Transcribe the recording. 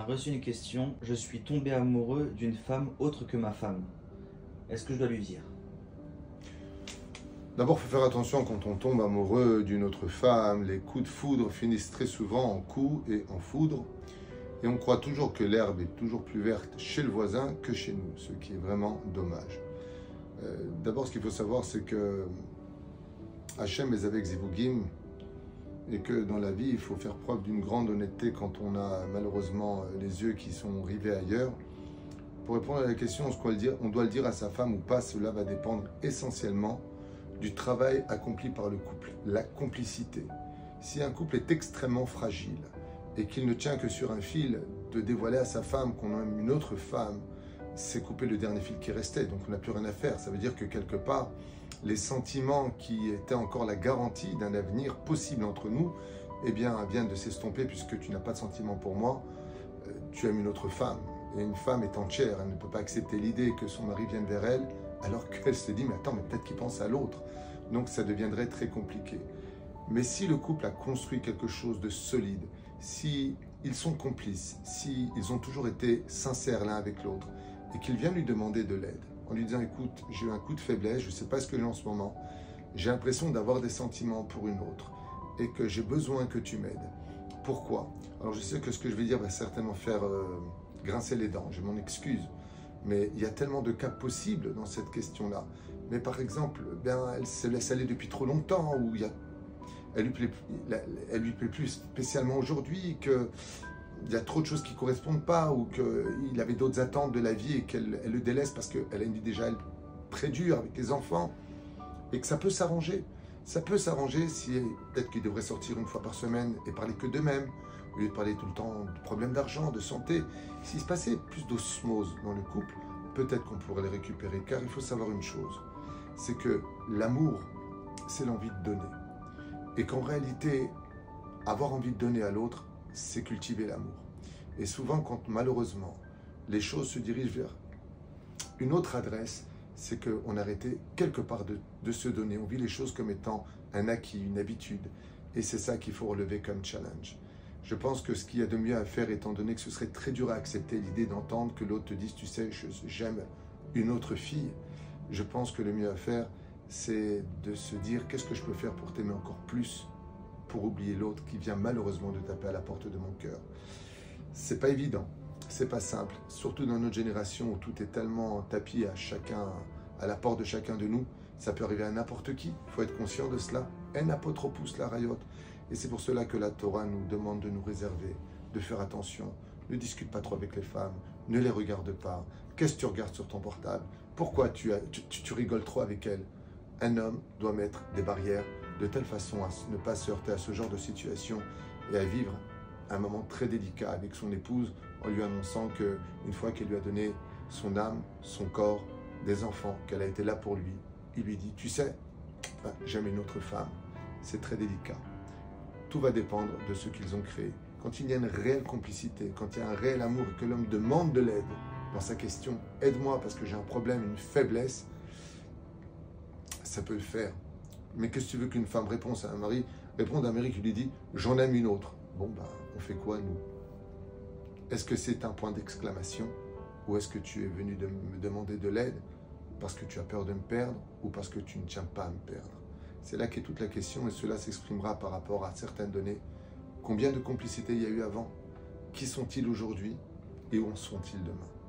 Reçu une question. Je suis tombé amoureux d'une femme autre que ma femme. Est-ce que je dois lui dire? D'abord, faut faire attention quand on tombe amoureux d'une autre femme. Les coups de foudre finissent très souvent en coups et en foudre. Et on croit toujours que l'herbe est toujours plus verte chez le voisin que chez nous, ce qui est vraiment dommage. Euh, d'abord, ce qu'il faut savoir, c'est que Hachem est avec Zivugim et que dans la vie, il faut faire preuve d'une grande honnêteté quand on a malheureusement les yeux qui sont rivés ailleurs. Pour répondre à la question, on doit, le dire, on doit le dire à sa femme ou pas, cela va dépendre essentiellement du travail accompli par le couple, la complicité. Si un couple est extrêmement fragile, et qu'il ne tient que sur un fil, de dévoiler à sa femme qu'on aime une autre femme, c'est couper le dernier fil qui restait, donc on n'a plus rien à faire. Ça veut dire que quelque part, les sentiments qui étaient encore la garantie d'un avenir possible entre nous, eh bien, viennent de s'estomper puisque tu n'as pas de sentiments pour moi, euh, tu aimes une autre femme. Et une femme est entière, elle ne peut pas accepter l'idée que son mari vienne vers elle, alors qu'elle se dit, mais attends, mais peut-être qu'il pense à l'autre. Donc ça deviendrait très compliqué. Mais si le couple a construit quelque chose de solide, si ils sont complices, si ils ont toujours été sincères l'un avec l'autre, et qu'il vient lui demander de l'aide, en lui disant écoute, j'ai eu un coup de faiblesse, je ne sais pas ce que j'ai en ce moment, j'ai l'impression d'avoir des sentiments pour une autre, et que j'ai besoin que tu m'aides. Pourquoi? Alors je sais que ce que je vais dire va certainement faire euh, grincer les dents, je m'en excuse, mais il y a tellement de cas possibles dans cette question-là. Mais par exemple, bien, elle se laisse aller depuis trop longtemps, ou il y a elle lui plaît, elle lui plaît plus spécialement aujourd'hui, qu'il y a trop de choses qui ne correspondent pas, ou qu'il avait d'autres attentes de la vie et qu'elle le délaisse parce qu'elle a une vie déjà très dure avec les enfants, et que ça peut s'arranger. Ça peut s'arranger si peut-être qu'il devrait sortir une fois par semaine et parler que d'eux-mêmes, au lieu de parler tout le temps de problèmes d'argent, de santé. S'il se passait plus d'osmose dans le couple, peut-être qu'on pourrait les récupérer. Car il faut savoir une chose, c'est que l'amour, c'est l'envie de donner. Et qu'en réalité, avoir envie de donner à l'autre, c'est cultiver l'amour. Et souvent, quand malheureusement les choses se dirigent vers une autre adresse, c'est qu'on a arrêté quelque part de, de, se donner. On vit les choses comme étant un acquis, une habitude. Et c'est ça qu'il faut relever comme challenge. Je pense que ce qu'il y a de mieux à faire, étant donné que ce serait très dur à accepter l'idée d'entendre que l'autre te dise, tu sais, j'aime une autre fille, je pense que le mieux à faire, c'est de se dire qu'est-ce que je peux faire pour t'aimer encore plus, pour oublier l'autre qui vient malheureusement de taper à la porte de mon cœur. C'est pas évident, c'est pas simple, surtout dans notre génération où tout est tellement tapis à chacun, à la porte de chacun de nous. Ça peut arriver à n'importe qui. Il faut être conscient de cela. En apotropous la rayotte. Et c'est pour cela que la Torah nous demande de nous réserver, de faire attention. Ne discute pas trop avec les femmes, ne les regarde pas. Qu'est-ce que tu regardes sur ton portable? Pourquoi tu, tu rigoles trop avec elles? Un homme doit mettre des barrières de telle façon à ne pas se heurter à ce genre de situation et à vivre un moment très délicat avec son épouse en lui annonçant que une fois qu'elle lui a donné son âme, son corps, des enfants, qu'elle a été là pour lui, il lui dit, tu sais, j'aime une autre femme. C'est très délicat. Tout va dépendre de ce qu'ils ont créé. Quand il y a une réelle complicité, quand il y a un réel amour et que l'homme demande de l'aide dans sa question, aide-moi parce que j'ai un problème, une faiblesse, ça peut le faire. Mais qu'est-ce que tu veux qu'une femme réponde à un mari Réponde à un mari qui lui dit J'en aime une autre. Bon, ben, on fait quoi, nous? Est-ce que c'est un point d'exclamation? Ou est-ce que tu es venu me demander de l'aide parce que tu as peur de me perdre ou parce que tu ne tiens pas à me perdre? C'est là qu'est toute la question et cela s'exprimera par rapport à certaines données. Combien de complicités il y a eu avant? Qui sont-ils aujourd'hui? Et où en sont-ils demain?